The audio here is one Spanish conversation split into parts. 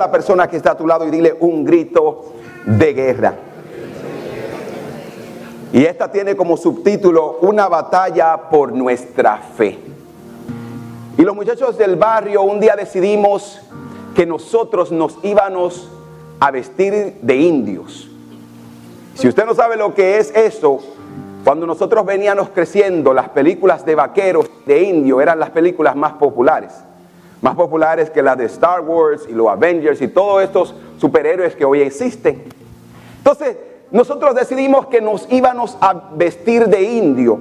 la persona que está a tu lado y dile un grito de guerra. Y esta tiene como subtítulo Una batalla por nuestra fe. Y los muchachos del barrio un día decidimos que nosotros nos íbamos a vestir de indios. Si usted no sabe lo que es eso, cuando nosotros veníamos creciendo, las películas de vaqueros de indio eran las películas más populares. Más populares que las de Star Wars y los Avengers y todos estos superhéroes que hoy existen. Entonces, nosotros decidimos que nos íbamos a vestir de indio,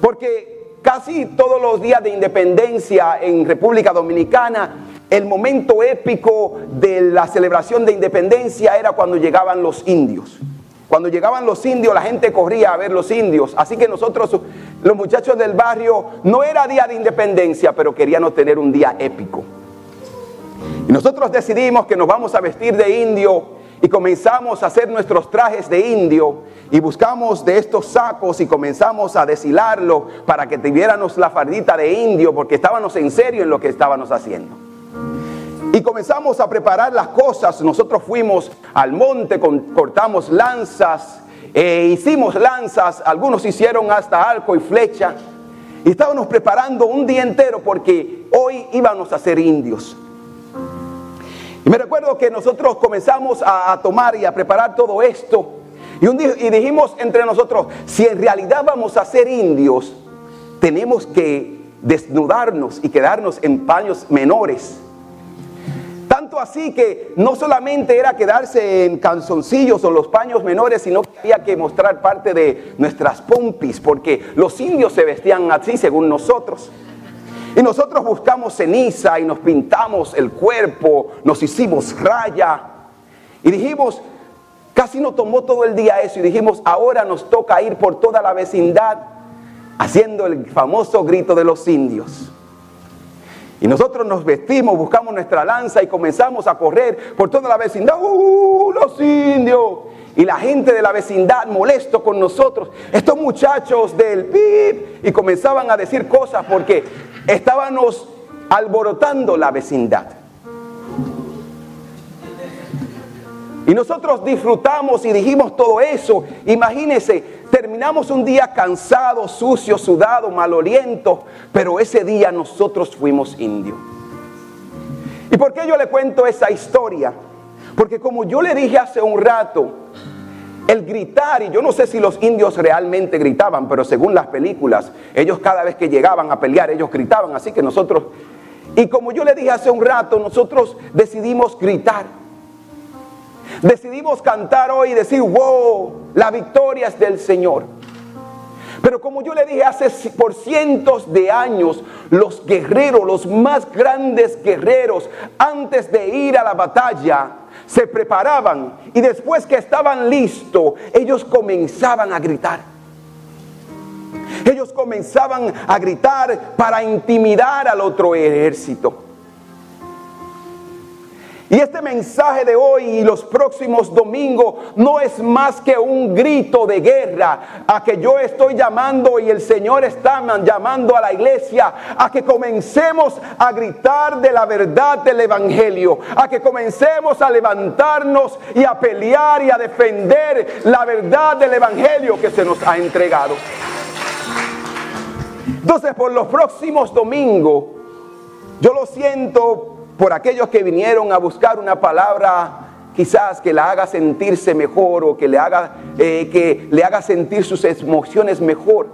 porque casi todos los días de independencia en República Dominicana, el momento épico de la celebración de independencia era cuando llegaban los indios. Cuando llegaban los indios, la gente corría a ver los indios. Así que nosotros, los muchachos del barrio, no era día de independencia, pero queríamos tener un día épico. Y nosotros decidimos que nos vamos a vestir de indio y comenzamos a hacer nuestros trajes de indio y buscamos de estos sacos y comenzamos a deshilarlo para que tuviéramos la fardita de indio porque estábamos en serio en lo que estábamos haciendo. Y comenzamos a preparar las cosas. Nosotros fuimos al monte, cortamos lanzas, e hicimos lanzas, algunos hicieron hasta arco y flecha. Y estábamos preparando un día entero porque hoy íbamos a ser indios. Y me recuerdo que nosotros comenzamos a, tomar y a preparar todo esto. Y, y dijimos entre nosotros, si en realidad vamos a ser indios, tenemos que desnudarnos y quedarnos en paños menores. Tanto así que no solamente era quedarse en calzoncillos o los paños menores, sino que había que mostrar parte de nuestras pompis, porque los indios se vestían así según nosotros. Y nosotros buscamos ceniza y nos pintamos el cuerpo, nos hicimos raya. Y dijimos, casi nos tomó todo el día eso y dijimos, ahora nos toca ir por toda la vecindad haciendo el famoso grito de los indios. Y nosotros nos vestimos, buscamos nuestra lanza y comenzamos a correr por toda la vecindad. ¡Uh, los indios! Y la gente de la vecindad molesto con nosotros. Estos muchachos del PIB. Y comenzaban a decir cosas porque estábamos alborotando la vecindad. Y nosotros disfrutamos y dijimos todo eso. Imagínense, terminamos un día cansado, sucio, sudado, maloliento, pero ese día nosotros fuimos indios. ¿Y por qué yo le cuento esa historia? Porque como yo le dije hace un rato, el gritar, y yo no sé si los indios realmente gritaban, pero según las películas, ellos cada vez que llegaban a pelear, ellos gritaban, así que nosotros, y como yo le dije hace un rato, nosotros decidimos gritar. Decidimos cantar hoy y decir, wow, la victoria es del Señor. Pero como yo le dije hace por cientos de años, los guerreros, los más grandes guerreros, antes de ir a la batalla, se preparaban y después que estaban listos, ellos comenzaban a gritar. Ellos comenzaban a gritar para intimidar al otro ejército. Y este mensaje de hoy y los próximos domingos no es más que un grito de guerra a que yo estoy llamando y el Señor está llamando a la iglesia a que comencemos a gritar de la verdad del Evangelio, a que comencemos a levantarnos y a pelear y a defender la verdad del Evangelio que se nos ha entregado. Entonces por los próximos domingos, yo lo siento por aquellos que vinieron a buscar una palabra quizás que la haga sentirse mejor o que le haga, eh, que le haga sentir sus emociones mejor.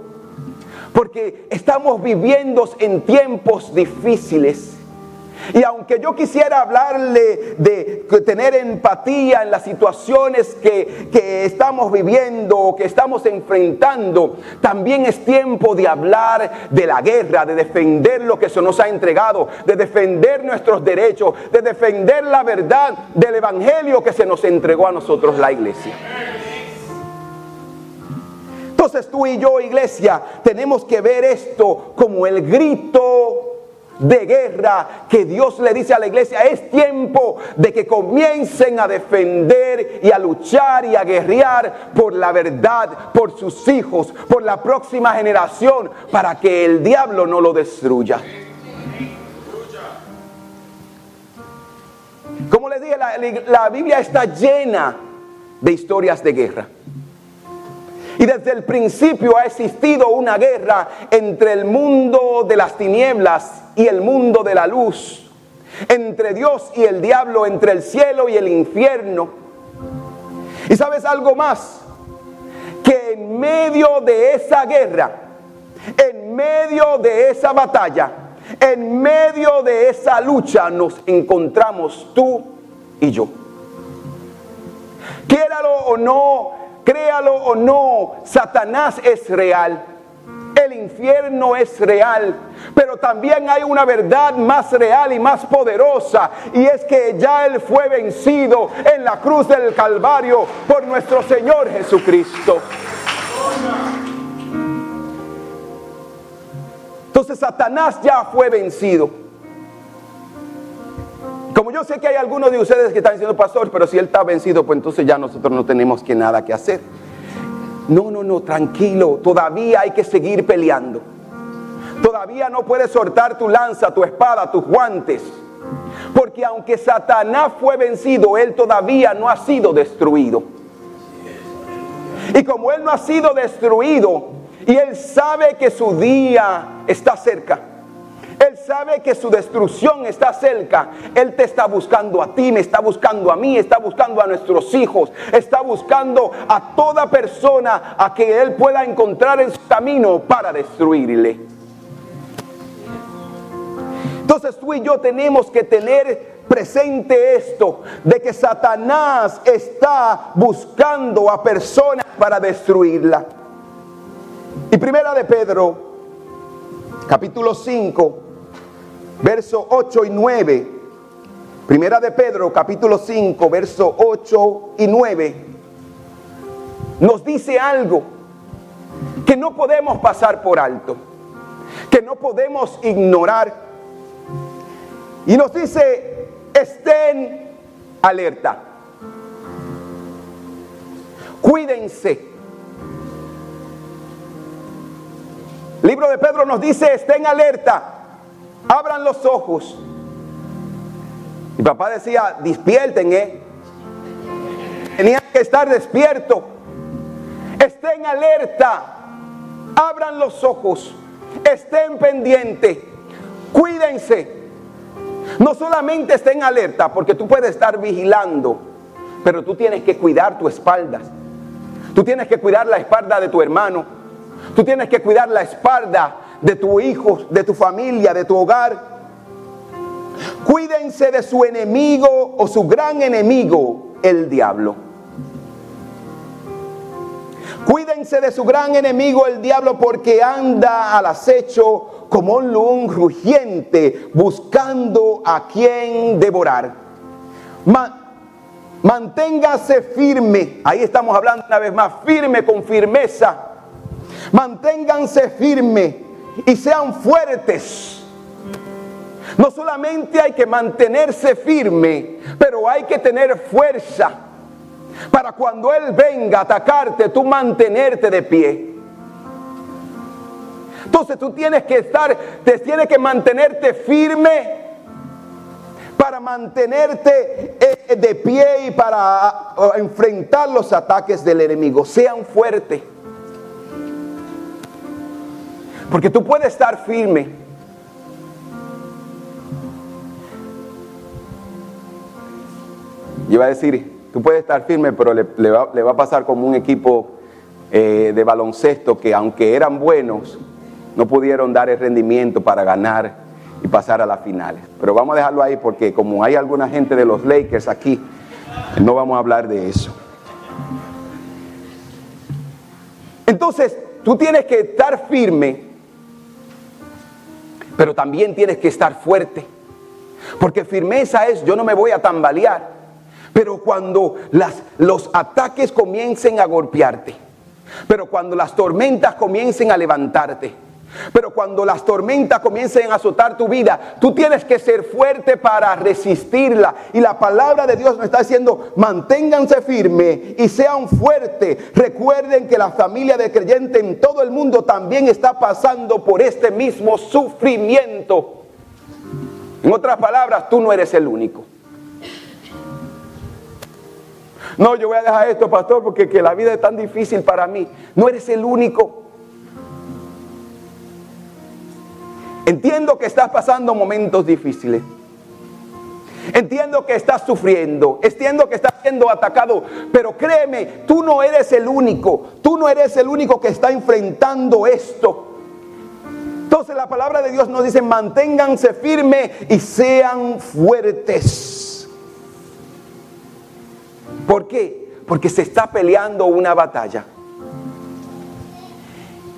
Porque estamos viviendo en tiempos difíciles. Y aunque yo quisiera hablarle de tener empatía en las situaciones que, que estamos viviendo o que estamos enfrentando, también es tiempo de hablar de la guerra, de defender lo que se nos ha entregado, de defender nuestros derechos, de defender la verdad del Evangelio que se nos entregó a nosotros la iglesia. Entonces tú y yo, iglesia, tenemos que ver esto como el grito de guerra que Dios le dice a la iglesia, es tiempo de que comiencen a defender y a luchar y a guerrear por la verdad, por sus hijos, por la próxima generación, para que el diablo no lo destruya. Como les dije, la, la Biblia está llena de historias de guerra. Y desde el principio ha existido una guerra entre el mundo de las tinieblas y el mundo de la luz, entre Dios y el diablo, entre el cielo y el infierno. Y sabes algo más, que en medio de esa guerra, en medio de esa batalla, en medio de esa lucha nos encontramos tú y yo. Quiéralo o no, Créalo o no, Satanás es real. El infierno es real, pero también hay una verdad más real y más poderosa, y es que ya Él fue vencido en la cruz del Calvario por nuestro Señor Jesucristo. Entonces Satanás ya fue vencido. Como yo sé que hay algunos de ustedes que están diciendo, pastor, pero si él está vencido, pues entonces ya nosotros no tenemos que nada que hacer. No, no, no, tranquilo, todavía hay que seguir peleando. Todavía no puedes soltar tu lanza, tu espada, tus guantes. Porque aunque Satanás fue vencido, él todavía no ha sido destruido. Y como él no ha sido destruido, y él sabe que su día está cerca, él sabe que su destrucción está cerca. Él te está buscando a ti, me está buscando a mí, está buscando a nuestros hijos, está buscando a toda persona a que Él pueda encontrar en su camino para destruirle. Entonces tú y yo tenemos que tener presente esto, de que Satanás está buscando a personas para destruirla. Y primera de Pedro, capítulo 5, verso 8 y 9. Primera de Pedro, capítulo 5, verso 8 y 9. Nos dice algo que no podemos pasar por alto, que no podemos ignorar. Y nos dice, estén alerta. Cuídense. libro de Pedro nos dice, estén alerta abran los ojos. Mi papá decía, despierten, ¿eh? Tenían que estar despiertos. Estén alerta. Abran los ojos. Estén pendientes. Cuídense. No solamente estén alerta, porque tú puedes estar vigilando, pero tú tienes que cuidar tu espalda. Tú tienes que cuidar la espalda de tu hermano. Tú tienes que cuidar la espalda de tu hijo, de tu familia, de tu hogar. Cuídense de su enemigo o su gran enemigo, el diablo. Cuídense de su gran enemigo, el diablo, porque anda al acecho como un león rugiente buscando a quien devorar. manténgase firme, ahí estamos hablando una vez más, firme con firmeza. Manténganse firme y sean fuertes. No solamente hay que mantenerse firme, pero hay que tener fuerza para cuando Él venga a atacarte, tú mantenerte de pie. Entonces tú tienes que estar, te tienes que mantenerte firme para mantenerte eh, de pie y para enfrentar los ataques del enemigo. Sean fuertes. Porque tú puedes estar firme. Yo iba a decir, tú puedes estar firme, pero le, va, a pasar como un equipo eh, de baloncesto que aunque eran buenos, no pudieron dar el rendimiento para ganar y pasar a las finales. Pero vamos a dejarlo ahí porque como hay alguna gente de los Lakers aquí, no vamos a hablar de eso. Entonces, tú tienes que estar firme pero también tienes que estar fuerte. Porque firmeza es yo no me voy a tambalear. Pero cuando las, los ataques comiencen a golpearte, pero cuando las tormentas comiencen a levantarte, pero cuando las tormentas comiencen a azotar tu vida, tú tienes que ser fuerte para resistirla. Y la palabra de Dios nos está diciendo, manténganse firmes y sean fuertes. Recuerden que la familia de creyente en todo el mundo también está pasando por este mismo sufrimiento. En otras palabras, tú no eres el único. No, yo voy a dejar esto, pastor, porque que la vida es tan difícil para mí. No eres el único. Entiendo que estás pasando momentos difíciles. Entiendo que estás sufriendo, entiendo que estás siendo atacado, pero créeme, tú no eres el único, tú no eres el único que está enfrentando esto. Entonces la palabra de Dios nos dice, manténganse firmes y sean fuertes. ¿Por qué? Porque se está peleando una batalla.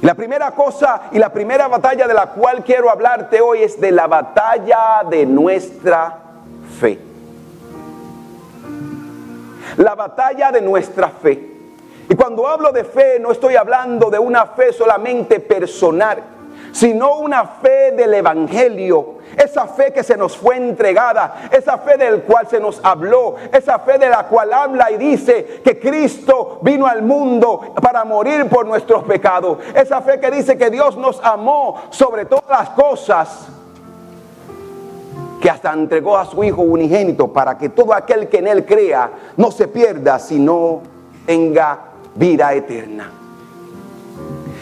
La primera cosa y la primera batalla de la cual quiero hablarte hoy es de la batalla de nuestra fe. La batalla de nuestra fe. Y cuando hablo de fe no estoy hablando de una fe solamente personal, sino una fe del Evangelio. Esa fe que se nos fue entregada, esa fe del cual se nos habló, esa fe de la cual habla y dice que Cristo vino al mundo para morir por nuestros pecados. Esa fe que dice que Dios nos amó sobre todas las cosas que hasta entregó a su Hijo unigénito para que todo aquel que en Él crea no se pierda, sino tenga vida eterna.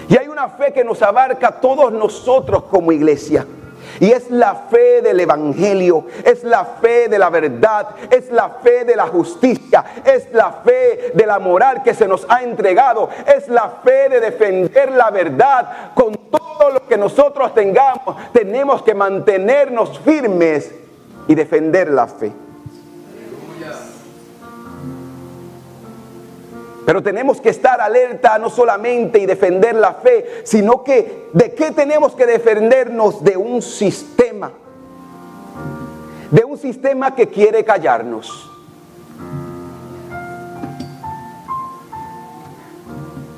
Y hay una fe que nos abarca a todos nosotros como iglesia. Y es la fe del Evangelio, es la fe de la verdad, es la fe de la justicia, es la fe de la moral que se nos ha entregado, es la fe de defender la verdad con todo lo que nosotros tengamos. Tenemos que mantenernos firmes y defender la fe. Pero tenemos que estar alerta no solamente y defender la fe, sino que de qué tenemos que defendernos de un sistema. De un sistema que quiere callarnos.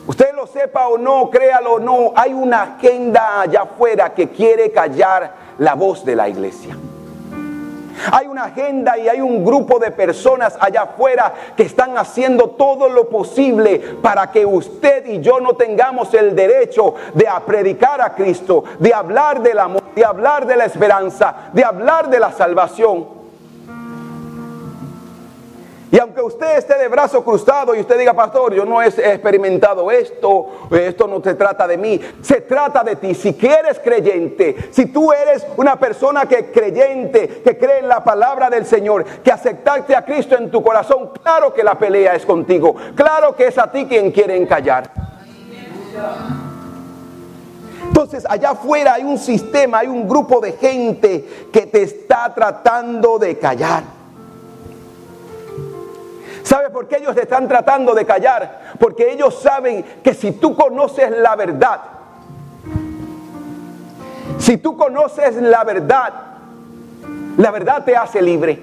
Usted lo sepa o no, créalo o no, hay una agenda allá afuera que quiere callar la voz de la iglesia. Hay una agenda y hay un grupo de personas allá afuera que están haciendo todo lo posible para que usted y yo no tengamos el derecho de predicar a Cristo, de hablar del amor, de hablar de la esperanza, de hablar de la salvación. Y aunque usted esté de brazo cruzado y usted diga, pastor, yo no he experimentado esto, esto no se trata de mí, se trata de ti. Si quieres creyente, si tú eres una persona que creyente, que cree en la palabra del Señor, que aceptaste a Cristo en tu corazón, claro que la pelea es contigo, claro que es a ti quien quieren callar. Entonces, allá afuera hay un sistema, hay un grupo de gente que te está tratando de callar. ¿Sabe por qué ellos están tratando de callar? Porque ellos saben que si tú conoces la verdad, si tú conoces la verdad, la verdad te hace libre.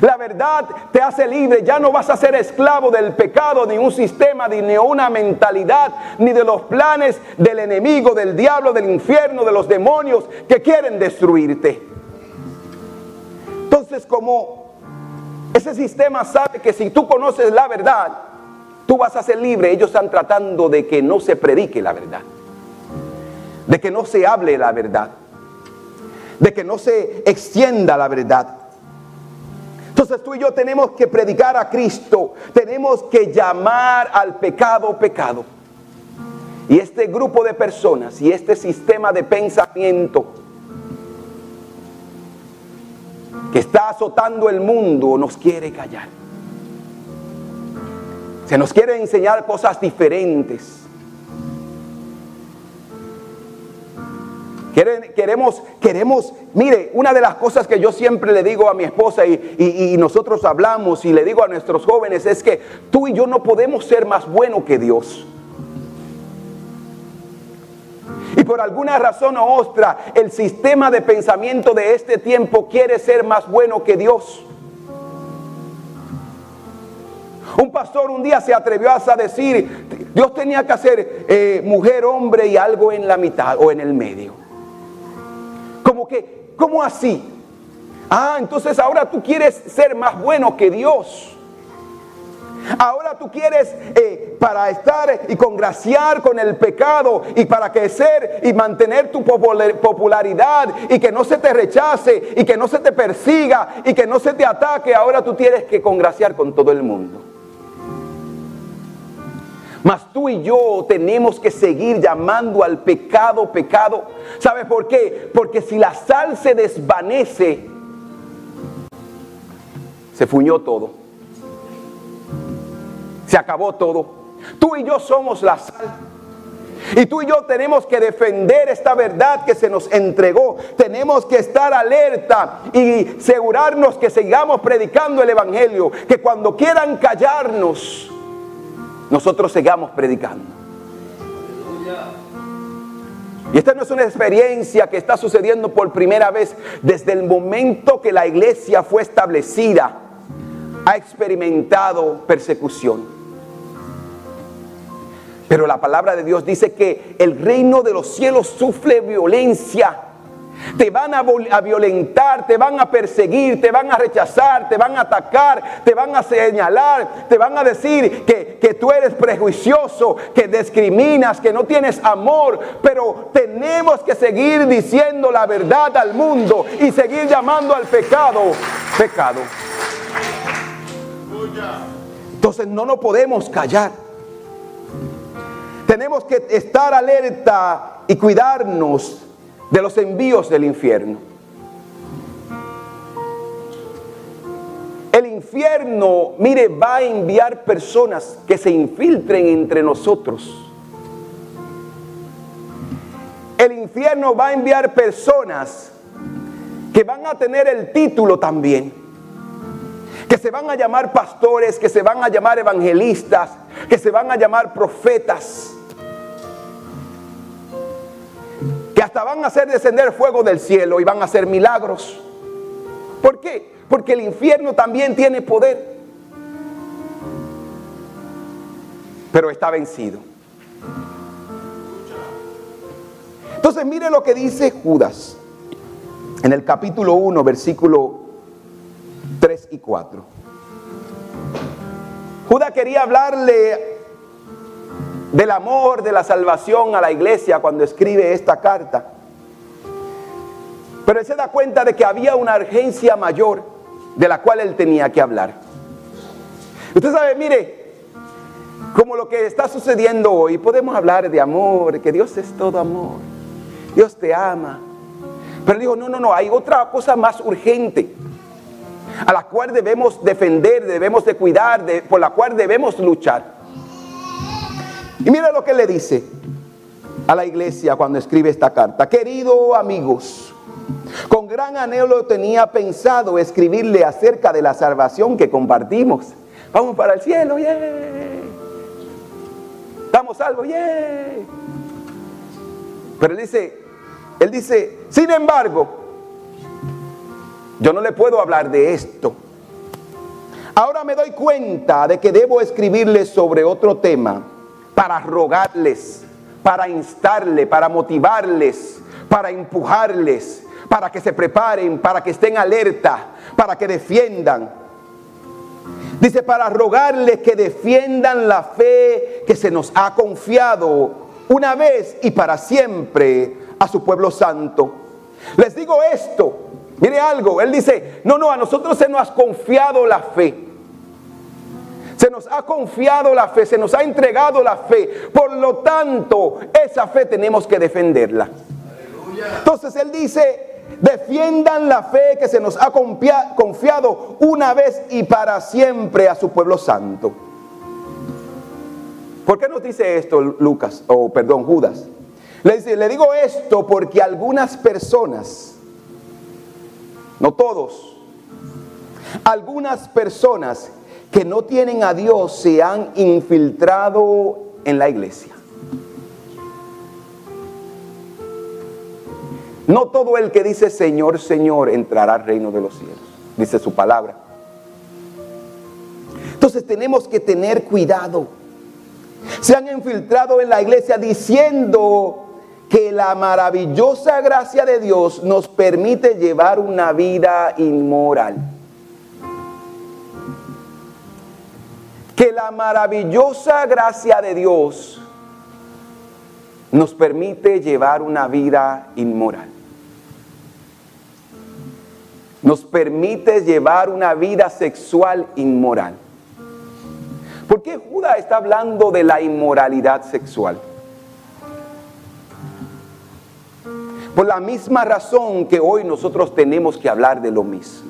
La verdad te hace libre, ya no vas a ser esclavo del pecado, ni un sistema, ni una mentalidad, ni de los planes del enemigo, del diablo, del infierno, de los demonios que quieren destruirte. Entonces, como ese sistema sabe que si tú conoces la verdad, tú vas a ser libre. Ellos están tratando de que no se predique la verdad, de que no se hable la verdad, de que no se extienda la verdad. Entonces tú y yo tenemos que predicar a Cristo, tenemos que llamar al pecado pecado. Y este grupo de personas y este sistema de pensamiento que está azotando el mundo nos quiere callar. Se nos quiere enseñar cosas diferentes. Queremos, queremos, mire, una de las cosas que yo siempre le digo a mi esposa y, y, nosotros hablamos y le digo a nuestros jóvenes es que tú y yo no podemos ser más buenos que Dios. Por alguna razón u otra, el sistema de pensamiento de este tiempo quiere ser más bueno que Dios. Un pastor un día se atrevió a decir, Dios tenía que hacer eh, mujer, hombre y algo en la mitad o en el medio. Como que, ¿cómo así? Ah, entonces ahora tú quieres ser más bueno que Dios. Ahora tú quieres eh, para estar y congraciar con el pecado y para crecer y mantener tu popularidad y que no se te rechace y que no se te persiga y que no se te ataque. Ahora tú tienes que congraciar con todo el mundo. Mas tú y yo tenemos que seguir llamando al pecado pecado. ¿Sabes por qué? Porque si la sal se desvanece, se fuñó todo. Se acabó todo. Tú y yo somos la sal. Y tú y yo tenemos que defender esta verdad que se nos entregó. Tenemos que estar alerta y asegurarnos que sigamos predicando el Evangelio. Que cuando quieran callarnos, nosotros sigamos predicando. Y esta no es una experiencia que está sucediendo por primera vez desde el momento que la iglesia fue establecida. Ha experimentado persecución. Pero la palabra de Dios dice que el reino de los cielos sufre violencia. Te van a, violentar, te van a perseguir, te van a rechazar, te van a atacar, te van a señalar, te van a decir que, que tú eres prejuicioso, que discriminas, que no tienes amor. Pero tenemos que seguir diciendo la verdad al mundo y seguir llamando al pecado pecado. Entonces no nos podemos callar. Tenemos que estar alerta y cuidarnos de los envíos del infierno. El infierno, mire, va a enviar personas que se infiltren entre nosotros. El infierno va a enviar personas que van a tener el título también, que se van a llamar pastores, que se van a llamar evangelistas, que se van a llamar profetas. Que hasta van a hacer descender fuego del cielo y van a hacer milagros. ¿Por qué? Porque el infierno también tiene poder. Pero está vencido. Entonces mire lo que dice Judas en el capítulo 1, versículo 3 y 4. Judas quería hablarle del amor de la salvación a la iglesia cuando escribe esta carta. Pero él se da cuenta de que había una urgencia mayor de la cual él tenía que hablar. Usted sabe, mire, como lo que está sucediendo hoy, podemos hablar de amor, que Dios es todo amor, Dios te ama. Pero dijo, no, no, no, hay otra cosa más urgente a la cual debemos defender, debemos de cuidar, por la cual debemos luchar. Y mira lo que le dice a la iglesia cuando escribe esta carta. Querido amigos, con gran anhelo tenía pensado escribirle acerca de la salvación que compartimos. Vamos para el cielo, yeah. Estamos salvos, yeah. Pero él dice, él dice, sin embargo, yo no le puedo hablar de esto. Ahora me doy cuenta de que debo escribirle sobre otro tema para rogarles, para instarles, para motivarles, para empujarles, para que se preparen, para que estén alerta, para que defiendan. Dice, para rogarles que defiendan la fe que se nos ha confiado una vez y para siempre a su pueblo santo. Les digo esto, mire algo, él dice, no, no, a nosotros se nos ha confiado la fe. Se nos ha confiado la fe, se nos ha entregado la fe. Por lo tanto, esa fe tenemos que defenderla. Entonces Él dice, defiendan la fe que se nos ha confiado una vez y para siempre a su pueblo santo. ¿Por qué nos dice esto Lucas, o perdón, Judas? Le digo esto porque algunas personas, no todos, algunas personas que no tienen a Dios se han infiltrado en la iglesia. No todo el que dice Señor, Señor entrará al reino de los cielos, dice su palabra. Entonces tenemos que tener cuidado. Se han infiltrado en la iglesia diciendo que la maravillosa gracia de Dios nos permite llevar una vida inmoral. Que la maravillosa gracia de Dios nos permite llevar una vida inmoral. Nos permite llevar una vida sexual inmoral. ¿Por qué Judas está hablando de la inmoralidad sexual? Por la misma razón que hoy nosotros tenemos que hablar de lo mismo.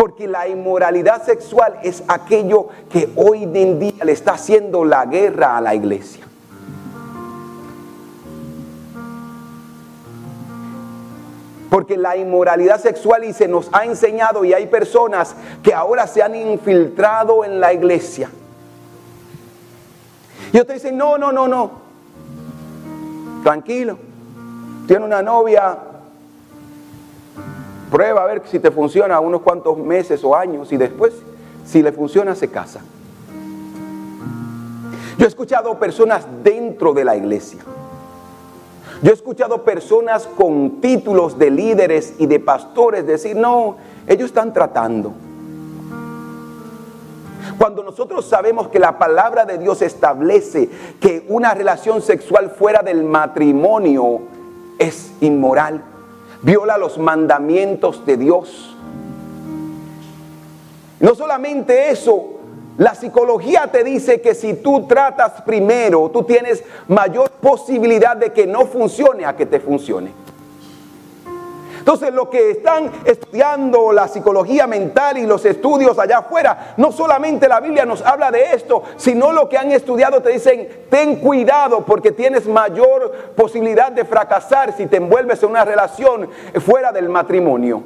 Porque la inmoralidad sexual es aquello que hoy en día le está haciendo la guerra a la iglesia. Porque la inmoralidad sexual y se nos ha enseñado y hay personas que ahora se han infiltrado en la iglesia. Y otros dicen, no, no, no, no. Tranquilo. Tiene una novia. Prueba a ver si te funciona unos cuantos meses o años y después, si le funciona, se casa. Yo he escuchado personas dentro de la iglesia yo he escuchado personas con títulos de líderes y de pastores decir, no, ellos están tratando. Cuando nosotros sabemos que la palabra de Dios establece que una relación sexual fuera del matrimonio es inmoral, viola los mandamientos de Dios. No solamente eso, la psicología te dice que si tú tratas primero, tú tienes mayor posibilidad de que no funcione a que te funcione. Entonces, lo que están estudiando la psicología mental y los estudios allá afuera, no solamente la Biblia nos habla de esto, sino lo que han estudiado te dicen, ten cuidado porque tienes mayor posibilidad de fracasar si te envuelves en una relación fuera del matrimonio.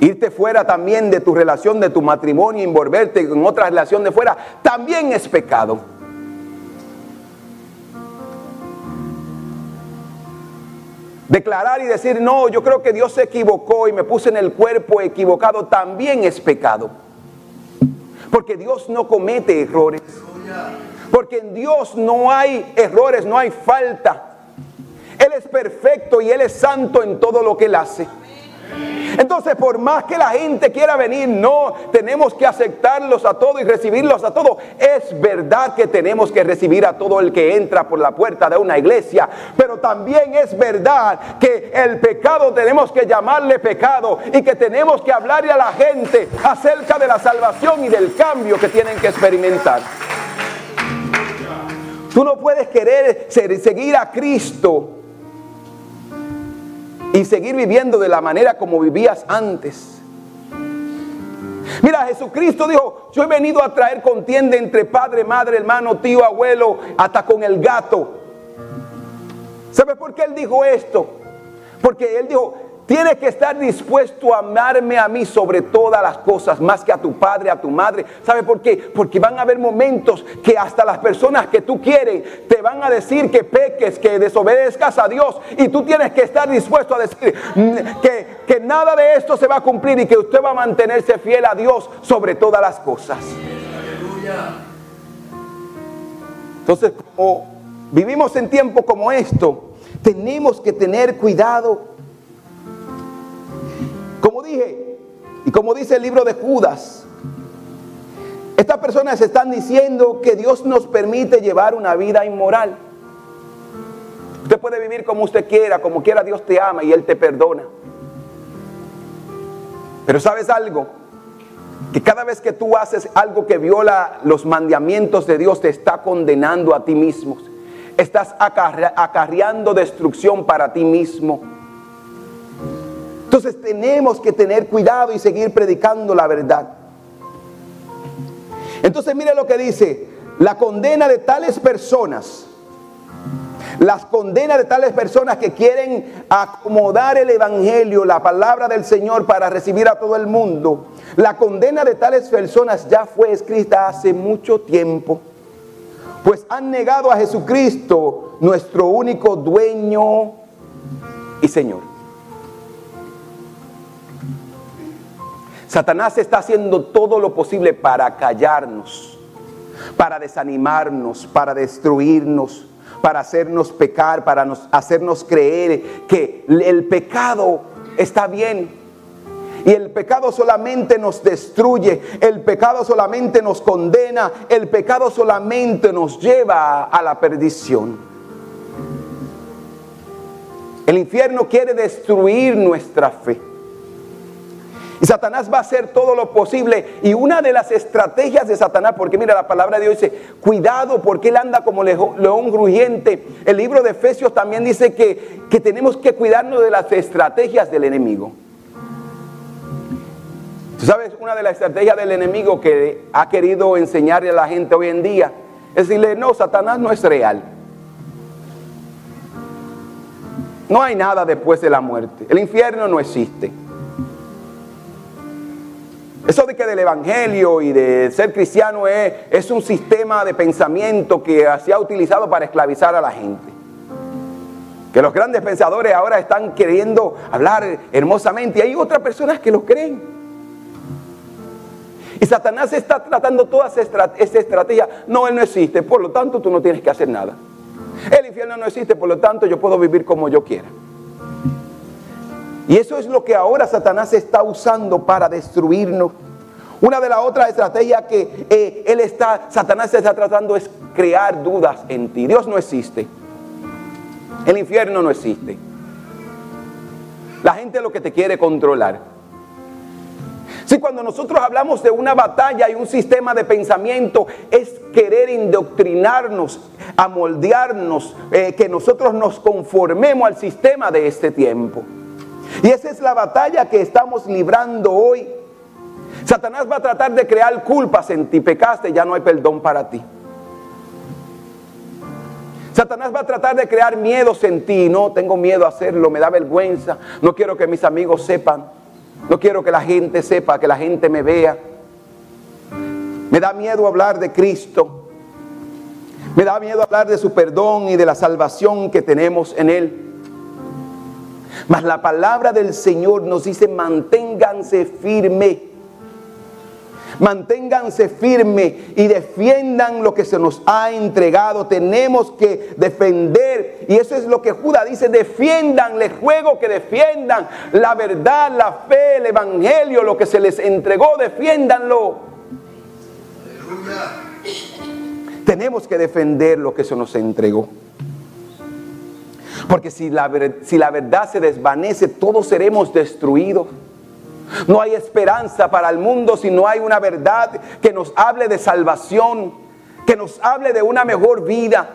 Irte fuera también de tu relación, de tu matrimonio, envolverte en otra relación de fuera, también es pecado. Declarar y decir, no, yo creo que Dios se equivocó y me puse en el cuerpo equivocado, también es pecado. Porque Dios no comete errores. Porque en Dios no hay errores, no hay falta. Él es perfecto y Él es santo en todo lo que Él hace. Entonces, por más que la gente quiera venir, no, tenemos que aceptarlos a todos y recibirlos a todos. Es verdad que tenemos que recibir a todo el que entra por la puerta de una iglesia, pero también es verdad que el pecado tenemos que llamarle pecado y que tenemos que hablarle a la gente acerca de la salvación y del cambio que tienen que experimentar. Tú no puedes querer seguir a Cristo y seguir viviendo de la manera como vivías antes. Mira, Jesucristo dijo, yo he venido a traer contienda entre padre, madre, hermano, tío, abuelo, hasta con el gato. ¿Sabe por qué él dijo esto? Porque él dijo, Tienes que estar dispuesto a amarme a mí sobre todas las cosas, más que a tu padre, a tu madre. ¿Sabe por qué? Porque van a haber momentos que hasta las personas que tú quieres te van a decir que peques, que desobedezcas a Dios. Y tú tienes que estar dispuesto a decir mm, que, que nada de esto se va a cumplir y que usted va a mantenerse fiel a Dios sobre todas las cosas. Entonces, como vivimos en tiempo como esto, tenemos que tener cuidado como dije, y como dice el libro de Judas, estas personas están diciendo que Dios nos permite llevar una vida inmoral. Usted puede vivir como usted quiera, como quiera Dios te ama y Él te perdona. Pero sabes algo, que cada vez que tú haces algo que viola los mandamientos de Dios, te está condenando a ti mismo. Estás acarreando destrucción para ti mismo. Entonces tenemos que tener cuidado y seguir predicando la verdad. Entonces mire lo que dice, la condena de tales personas, las condenas de tales personas que quieren acomodar el Evangelio, la palabra del Señor para recibir a todo el mundo, la condena de tales personas ya fue escrita hace mucho tiempo, pues han negado a Jesucristo, nuestro único dueño y Señor. Satanás está haciendo todo lo posible para callarnos, para desanimarnos, para destruirnos, para hacernos pecar, para hacernos creer que el pecado está bien. Y el pecado solamente nos destruye, el pecado solamente nos condena, el pecado solamente nos lleva a la perdición. El infierno quiere destruir nuestra fe. Y Satanás va a hacer todo lo posible. Y una de las estrategias de Satanás, porque mira, la palabra de Dios dice, cuidado porque él anda como león gruñente. El libro de Efesios también dice que, que tenemos que cuidarnos de las estrategias del enemigo. ¿Tú sabes? Una de las estrategias del enemigo que ha querido enseñarle a la gente hoy en día es decirle, no, Satanás no es real. No hay nada después de la muerte. El infierno no existe. Eso de que del Evangelio y de ser cristiano es, es un sistema de pensamiento que se ha utilizado para esclavizar a la gente. Que los grandes pensadores ahora están queriendo hablar hermosamente y hay otras personas que lo creen. Y Satanás está tratando toda esa estrategia. No, él no existe, por lo tanto tú no tienes que hacer nada. El infierno no existe, por lo tanto yo puedo vivir como yo quiera. Y eso es lo que ahora Satanás está usando para destruirnos. Una de las otras estrategias que eh, él está, Satanás está tratando es crear dudas en ti. Dios no existe. El infierno no existe. La gente es lo que te quiere controlar. Si cuando nosotros hablamos de una batalla y un sistema de pensamiento es querer indoctrinarnos, amoldearnos, eh, que nosotros nos conformemos al sistema de este tiempo. Y esa es la batalla que estamos librando hoy. Satanás va a tratar de crear culpas en ti, pecaste, ya no hay perdón para ti. Satanás va a tratar de crear miedos en ti, no tengo miedo a hacerlo, me da vergüenza, no quiero que mis amigos sepan. No quiero que la gente sepa, que la gente me vea. Me da miedo hablar de Cristo. Me da miedo hablar de su perdón y de la salvación que tenemos en Él. Mas la palabra del Señor nos dice, manténganse firme Manténganse firmes y defiendan lo que se nos ha entregado. Tenemos que defender. Y eso es lo que Judas dice, defiendan, les juego que defiendan la verdad, la fe, el evangelio, lo que se les entregó, defiéndanlo. Tenemos que defender lo que se nos entregó. Porque si la, si la verdad se desvanece, todos seremos destruidos. No hay esperanza para el mundo si no hay una verdad que nos hable de salvación, que nos hable de una mejor vida.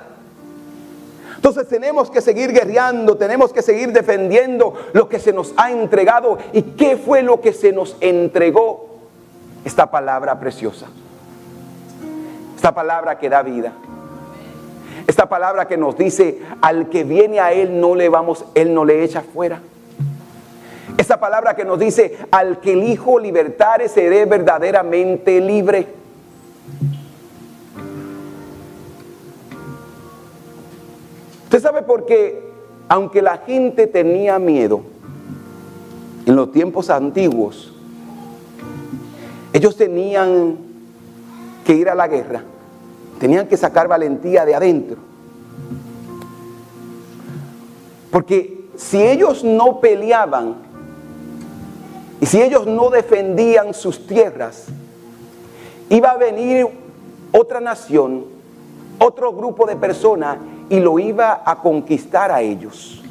Entonces tenemos que seguir guerreando, tenemos que seguir defendiendo lo que se nos ha entregado. ¿Y qué fue lo que se nos entregó? Esta palabra preciosa. Esta palabra que da vida. Esta palabra que nos dice, al que viene a Él no le vamos, Él no le echa fuera. Esa palabra que nos dice, al que el Hijo libertare seré verdaderamente libre. Usted sabe por qué, aunque la gente tenía miedo en los tiempos antiguos, ellos tenían que ir a la guerra, tenían que sacar valentía de adentro. Porque si ellos no peleaban, y si ellos no defendían sus tierras, iba a venir otra nación, otro grupo de personas y lo iba a conquistar a ellos.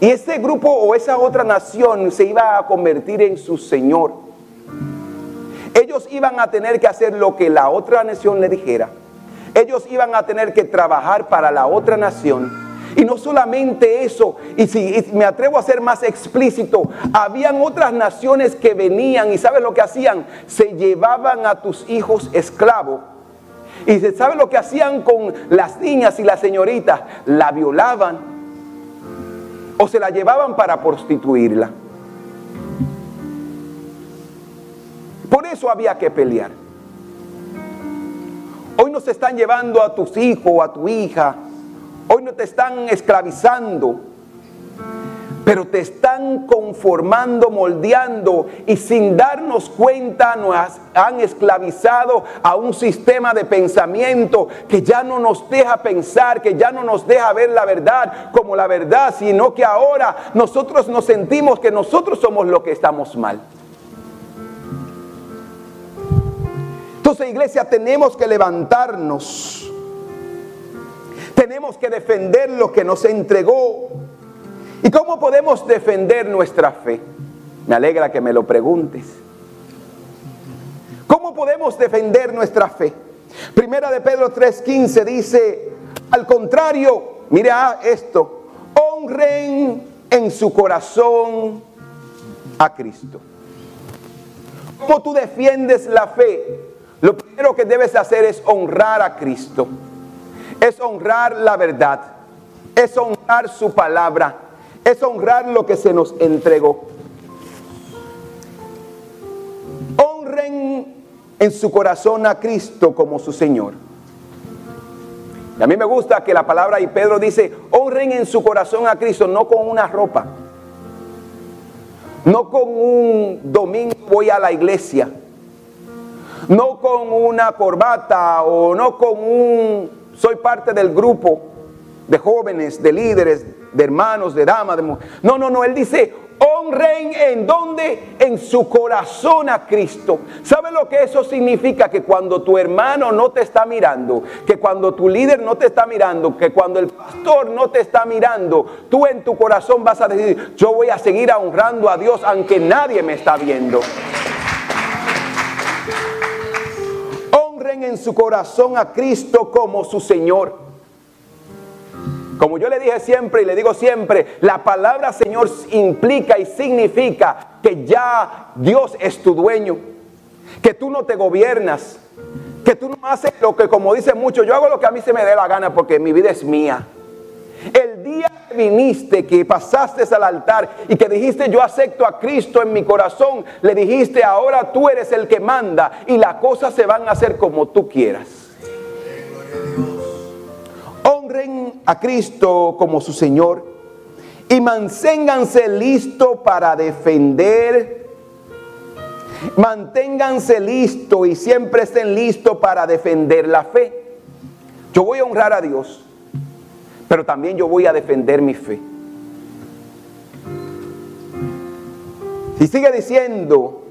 Y ese grupo o esa otra nación se iba a convertir en su Señor. Ellos iban a tener que hacer lo que la otra nación le dijera. Ellos iban a tener que trabajar para la otra nación y no solamente eso, y si me atrevo a ser más explícito, habían otras naciones que venían y ¿sabes lo que hacían? Se llevaban a tus hijos esclavos. Y ¿sabes lo que hacían con las niñas y las señoritas? La violaban o se la llevaban para prostituirla. Eso había que pelear. Hoy nos están llevando a tus hijos a tu hija Hoy no te están esclavizando. pero te están conformando, moldeando y sin darnos cuenta nos han esclavizado a un sistema de pensamiento que ya no nos deja pensar, que ya no nos deja ver la verdad como la verdad, sino que ahora nosotros nos sentimos que nosotros somos los que estamos mal. Entonces, iglesia, tenemos que levantarnos. Tenemos que defender lo que nos entregó ¿Y cómo podemos defender nuestra fe? Me alegra que me lo preguntes. ¿Cómo podemos defender nuestra fe? Primera de Pedro 3:15 dice, al contrario, mira esto, honren en su corazón a Cristo. ¿Cómo tú defiendes la fe? Lo primero que debes hacer es honrar a Cristo. Es honrar la verdad. Es honrar su palabra es honrar lo que se nos entregó. Honren en su corazón a Cristo como su Señor. Y a mí me gusta que la palabra y Pedro dice, honren en su corazón a Cristo, no con una ropa, no con un domingo voy a la iglesia, no con una corbata o no con un soy parte del grupo de jóvenes, de líderes, de hermanos, de damas, de mujeres. No, no, no, él dice, honren en donde? En su corazón a Cristo. ¿Sabe lo que eso significa? Que cuando tu hermano no te está mirando, que cuando tu líder no te está mirando, que cuando el pastor no te está mirando, tú en tu corazón vas a decir, yo voy a seguir honrando a Dios aunque nadie me está viendo. En su corazón a Cristo como su Señor. Como yo le dije siempre y le digo siempre, la palabra Señor implica y significa que ya Dios es tu dueño, que tú no te gobiernas, que tú no haces lo que como dicen muchos, yo hago lo que a mí se me dé la gana porque mi vida es mía. El día que viniste, que pasaste al altar y que dijiste yo acepto a Cristo en mi corazón, le dijiste ahora tú eres el que manda y las cosas se van a hacer como tú quieras honren a Cristo como su Señor y manténganse listos para defender. Manténganse listos y siempre estén listos para defender la fe. Yo voy a honrar a Dios, pero también yo voy a defender mi fe. Si sigue diciendo,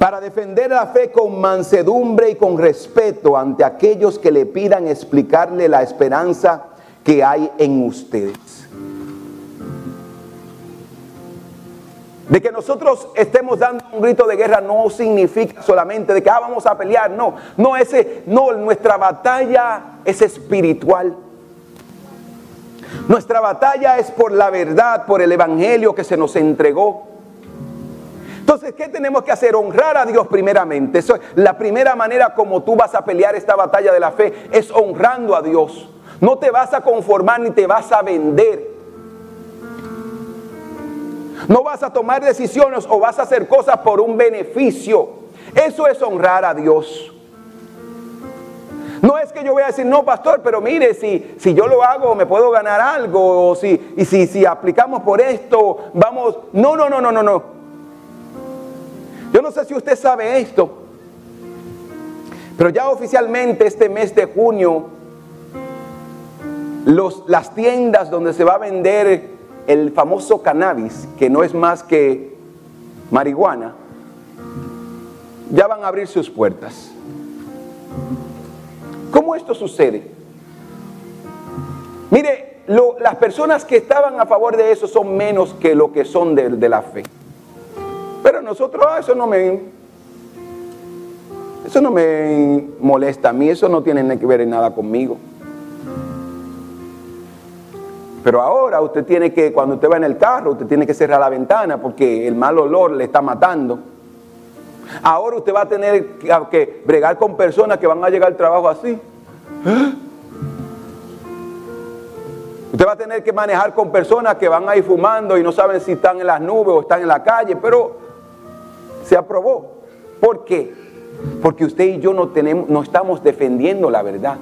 para defender la fe con mansedumbre y con respeto ante aquellos que le pidan explicarle la esperanza que hay en ustedes. De que nosotros estemos dando un grito de guerra no significa solamente de que ah, vamos a pelear, no, no ese, no, nuestra batalla es espiritual. Nuestra batalla es por la verdad, por el evangelio que se nos entregó. Entonces, ¿qué tenemos que hacer? Honrar a Dios primeramente. Eso, la primera manera como tú vas a pelear esta batalla de la fe es honrando a Dios. No te vas a conformar ni te vas a vender. No vas a tomar decisiones o vas a hacer cosas por un beneficio. Eso es honrar a Dios. No es que yo voy a decir, no, pastor, pero mire, si, si yo lo hago, me puedo ganar algo. O si, y si, si aplicamos por esto, vamos. No, no, no, no, no, no. Yo no sé si usted sabe esto, pero ya oficialmente este mes de junio, los, las tiendas donde se va a vender el famoso cannabis, que no es más que marihuana, ya van a abrir sus puertas. ¿Cómo esto sucede? Mire, las personas que estaban a favor de eso son menos que lo que son de la fe. Pero nosotros, ah, eso no me, eso no me molesta a mí, eso no tiene que ver nada conmigo. Pero ahora usted tiene que, cuando usted va en el carro, usted tiene que cerrar la ventana porque el mal olor le está matando. Ahora usted va a tener que bregar con personas que van a llegar al trabajo así. Usted va a tener que manejar con personas que van a ir fumando y no saben si están en las nubes o están en la calle, pero se aprobó. ¿Por qué? Porque usted y yo no, tenemos, no estamos defendiendo la verdad.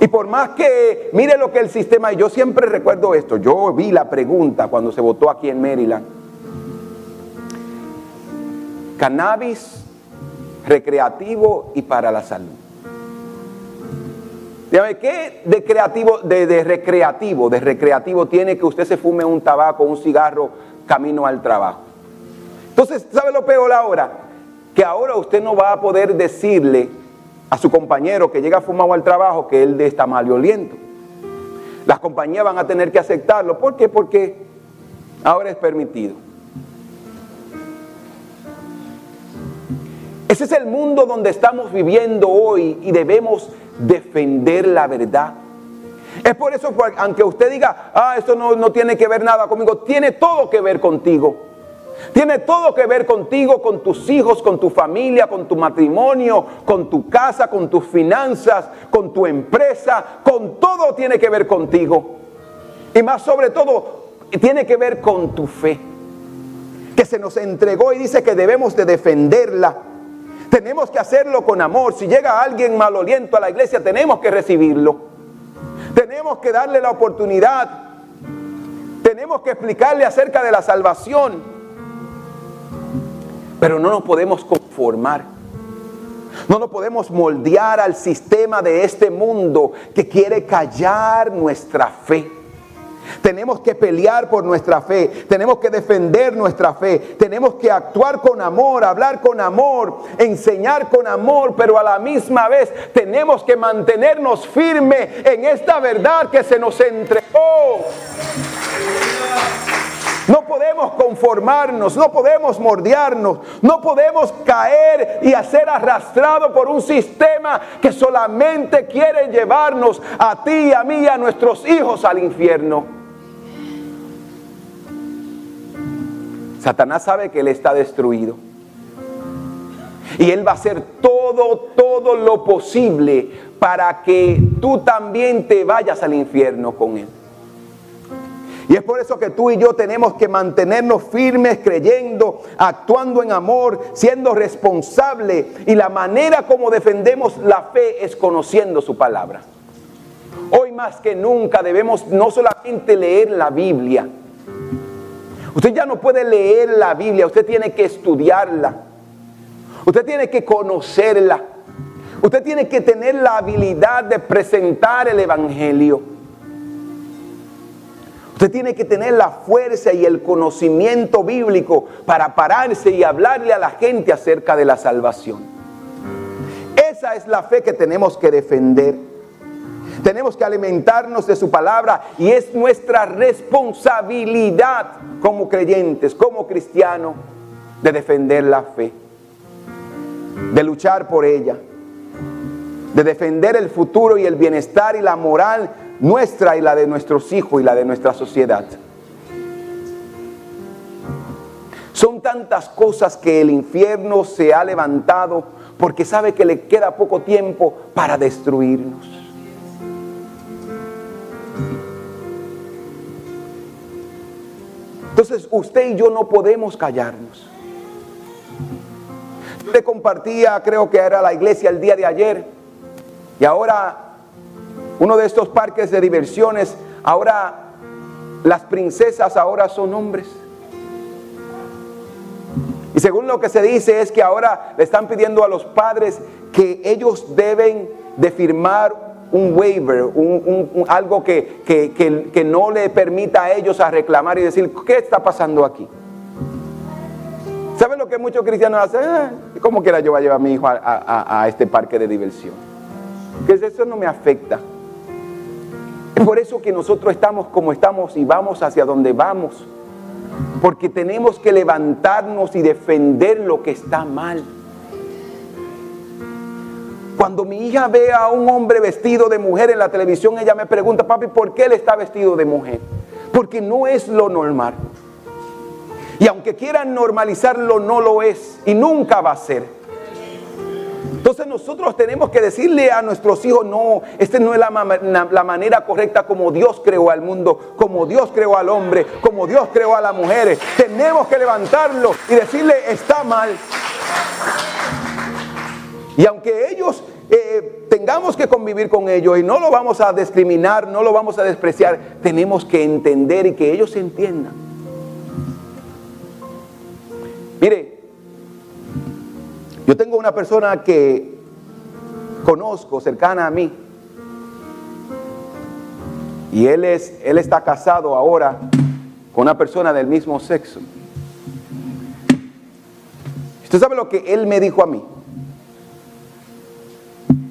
Y por más que mire lo que el sistema, yo siempre recuerdo esto, yo vi la pregunta cuando se votó aquí en Maryland. Cannabis recreativo y para la salud. Dígame, ¿qué de creativo, de, de, recreativo, de recreativo tiene que usted se fume un tabaco, un cigarro camino al trabajo? Entonces, ¿sabe lo peor ahora? Que ahora usted no va a poder decirle a su compañero que llega fumado al trabajo que él está mal y oliendo. Las compañías van a tener que aceptarlo. ¿Por qué? Porque ahora es permitido. Ese es el mundo donde estamos viviendo hoy y debemos defender la verdad. Es por eso, aunque usted diga, ah, esto no, no tiene que ver nada conmigo, tiene todo que ver contigo. Tiene todo que ver contigo, con tus hijos, con tu familia, con tu matrimonio, con tu casa, con tus finanzas, con tu empresa, con todo tiene que ver contigo. Y más sobre todo, tiene que ver con tu fe, que se nos entregó y dice que debemos de defenderla. Tenemos que hacerlo con amor. Si llega alguien maloliento a la iglesia, tenemos que recibirlo. Tenemos que darle la oportunidad. Tenemos que explicarle acerca de la salvación. Pero no nos podemos conformar. No nos podemos moldear al sistema de este mundo que quiere callar nuestra fe. Tenemos que pelear por nuestra fe, tenemos que defender nuestra fe, tenemos que actuar con amor, hablar con amor, enseñar con amor, pero a la misma vez tenemos que mantenernos firmes en esta verdad que se nos entregó. No podemos conformarnos, no podemos mordearnos, no podemos caer y hacer arrastrado por un sistema que solamente quiere llevarnos a ti, a mí a nuestros hijos al infierno. Satanás sabe que él está destruido. Y él va a hacer todo, todo lo posible para que tú también te vayas al infierno con él. Y es por eso que tú y yo tenemos que mantenernos firmes, creyendo, actuando en amor, siendo responsables. Y la manera como defendemos la fe es conociendo su palabra. Hoy más que nunca debemos no solamente leer la Biblia. Usted ya no puede leer la Biblia, usted tiene que estudiarla. Usted tiene que conocerla. Usted tiene que tener la habilidad de presentar el Evangelio. Usted tiene que tener la fuerza y el conocimiento bíblico para pararse y hablarle a la gente acerca de la salvación. Esa es la fe que tenemos que defender. Tenemos que alimentarnos de su palabra y es nuestra responsabilidad como creyentes, como cristianos, de defender la fe, de luchar por ella, de defender el futuro y el bienestar y la moral nuestra y la de nuestros hijos y la de nuestra sociedad. Son tantas cosas que el infierno se ha levantado porque sabe que le queda poco tiempo para destruirnos. Entonces usted y yo no podemos callarnos. Yo le compartía, creo que era la iglesia el día de ayer, y ahora uno de estos parques de diversiones, ahora las princesas ahora son hombres. Y según lo que se dice es que ahora le están pidiendo a los padres que ellos deben de firmar un waiver, un, algo que, que, no le permita a ellos a reclamar y decir, ¿qué está pasando aquí? ¿Saben lo que muchos cristianos hacen? Ah, ¿Cómo quiera yo voy a llevar a mi hijo a, a este parque de diversión? Que eso no me afecta. Es por eso que nosotros estamos como estamos y vamos hacia donde vamos. Porque tenemos que levantarnos y defender lo que está mal. Cuando mi hija ve a un hombre vestido de mujer en la televisión, ella me pregunta, papi, ¿por qué él está vestido de mujer? Porque no es lo normal. Y aunque quieran normalizarlo, no lo es y nunca va a ser. Entonces nosotros tenemos que decirle a nuestros hijos, no, esta no es la, manera correcta como Dios creó al mundo, como Dios creó al hombre, como Dios creó a las mujeres. Tenemos que levantarlo y decirle, está mal. Y aunque ellos eh, tengamos que convivir con ellos y no lo vamos a discriminar, no lo vamos a despreciar, tenemos que entender y que ellos entiendan. Mire, yo tengo una persona que conozco cercana a mí y él es él está casado ahora con una persona del mismo sexo. ¿Usted sabe lo que él me dijo a mí?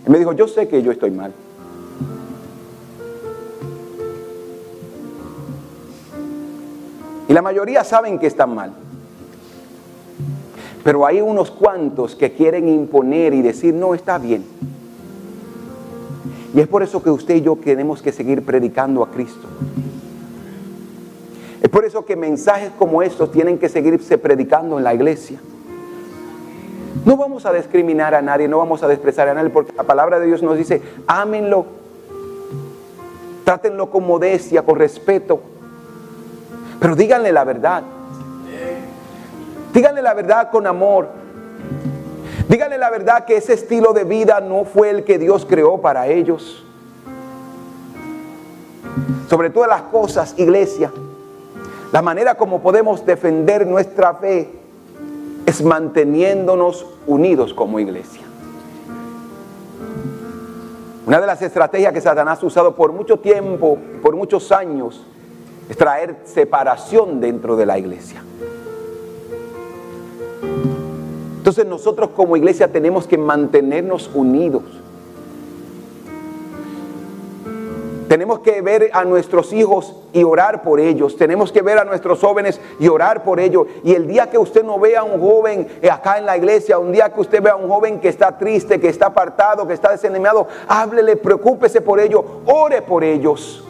Él me dijo, yo sé que yo estoy mal. Y la mayoría saben que están mal. Pero hay unos cuantos que quieren imponer y decir, no, está bien. Y es por eso que usted y yo tenemos que seguir predicando a Cristo. Es por eso que mensajes como estos tienen que seguirse predicando en la iglesia. No vamos a discriminar a nadie, no vamos a despreciar a nadie, porque la palabra de Dios nos dice, ámenlo, trátenlo con modestia, con respeto, pero díganle la verdad. Díganle la verdad con amor. Díganle la verdad que ese estilo de vida no fue el que Dios creó para ellos. Sobre todas las cosas, iglesia, la manera como podemos defender nuestra fe es manteniéndonos unidos como iglesia. Una de las estrategias que Satanás ha usado por mucho tiempo, por muchos años, es traer separación dentro de la iglesia. Entonces nosotros como iglesia tenemos que mantenernos unidos. Tenemos que ver a nuestros hijos y orar por ellos. Tenemos que ver a nuestros jóvenes y orar por ellos. Y el día que usted no vea a un joven acá en la iglesia, un día que usted vea a un joven que está triste, que está apartado, que está desanimado, háblele, preocúpese por ellos, ore por ellos.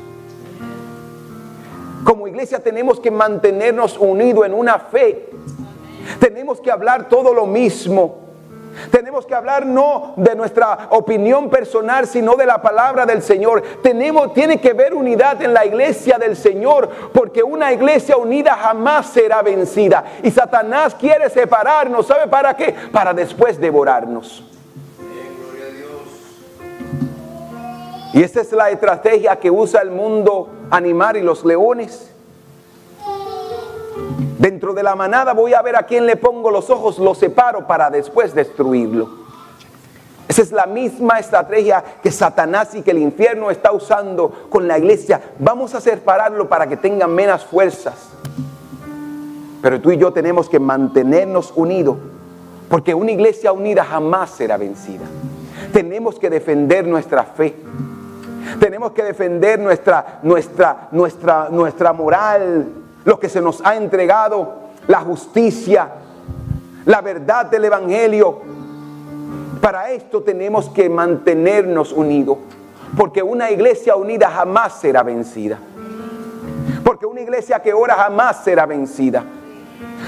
Como iglesia tenemos que mantenernos unidos en una fe tenemos que hablar todo lo mismo. Tenemos que hablar no de nuestra opinión personal, sino de la palabra del Señor. Tenemos, tiene que haber unidad en la iglesia del Señor, porque una iglesia unida jamás será vencida. Y Satanás quiere separarnos, ¿sabe para qué? Para después devorarnos. Y esa es la estrategia que usa el mundo animal y los leones. Dentro de la manada voy a ver a quién le pongo los ojos, lo separo para después destruirlo. Esa es la misma estrategia que Satanás y que el infierno está usando con la iglesia. Vamos a separarlo para que tengan menos fuerzas. Pero tú y yo tenemos que mantenernos unidos, porque una iglesia unida jamás será vencida. Tenemos que defender nuestra fe. Tenemos que defender nuestra, nuestra, nuestra, nuestra moral, lo que se nos ha entregado, la justicia, la verdad del Evangelio. Para esto tenemos que mantenernos unidos, porque una iglesia unida jamás será vencida. Porque una iglesia que ora jamás será vencida.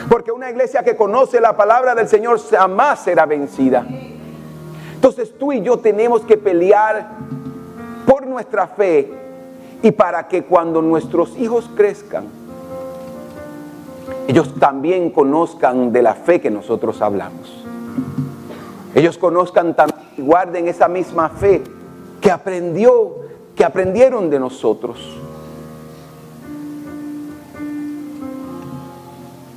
Porque una iglesia que conoce la palabra del Señor jamás será vencida. Entonces tú y yo tenemos que pelear por nuestra fe y para que cuando nuestros hijos crezcan, ellos también conozcan de la fe que nosotros hablamos. Ellos conozcan también y guarden esa misma fe que aprendió, que aprendieron de nosotros.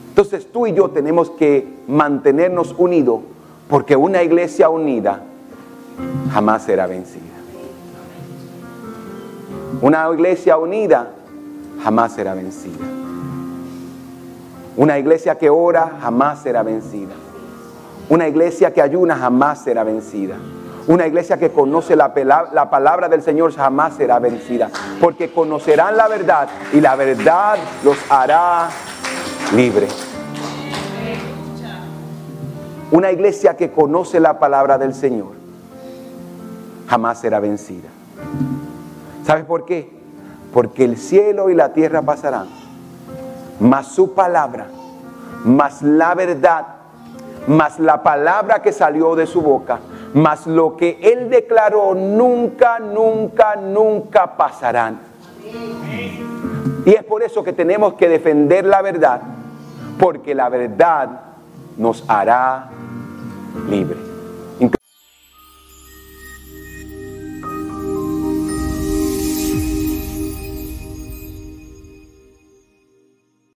Entonces tú y yo tenemos que mantenernos unidos porque una iglesia unida jamás será vencida. Una iglesia unida jamás será vencida. Una iglesia que ora jamás será vencida. Una iglesia que ayuna jamás será vencida. Una iglesia que conoce la, la, palabra del Señor jamás será vencida. Porque conocerán la verdad y la verdad los hará libres. Una iglesia que conoce la palabra del Señor jamás será vencida. ¿Sabes por qué? Porque el cielo y la tierra pasarán más su palabra, más la verdad, más la palabra que salió de su boca, más lo que él declaró, nunca, nunca, nunca pasarán. Y es por eso que tenemos que defender la verdad, porque la verdad nos hará libres.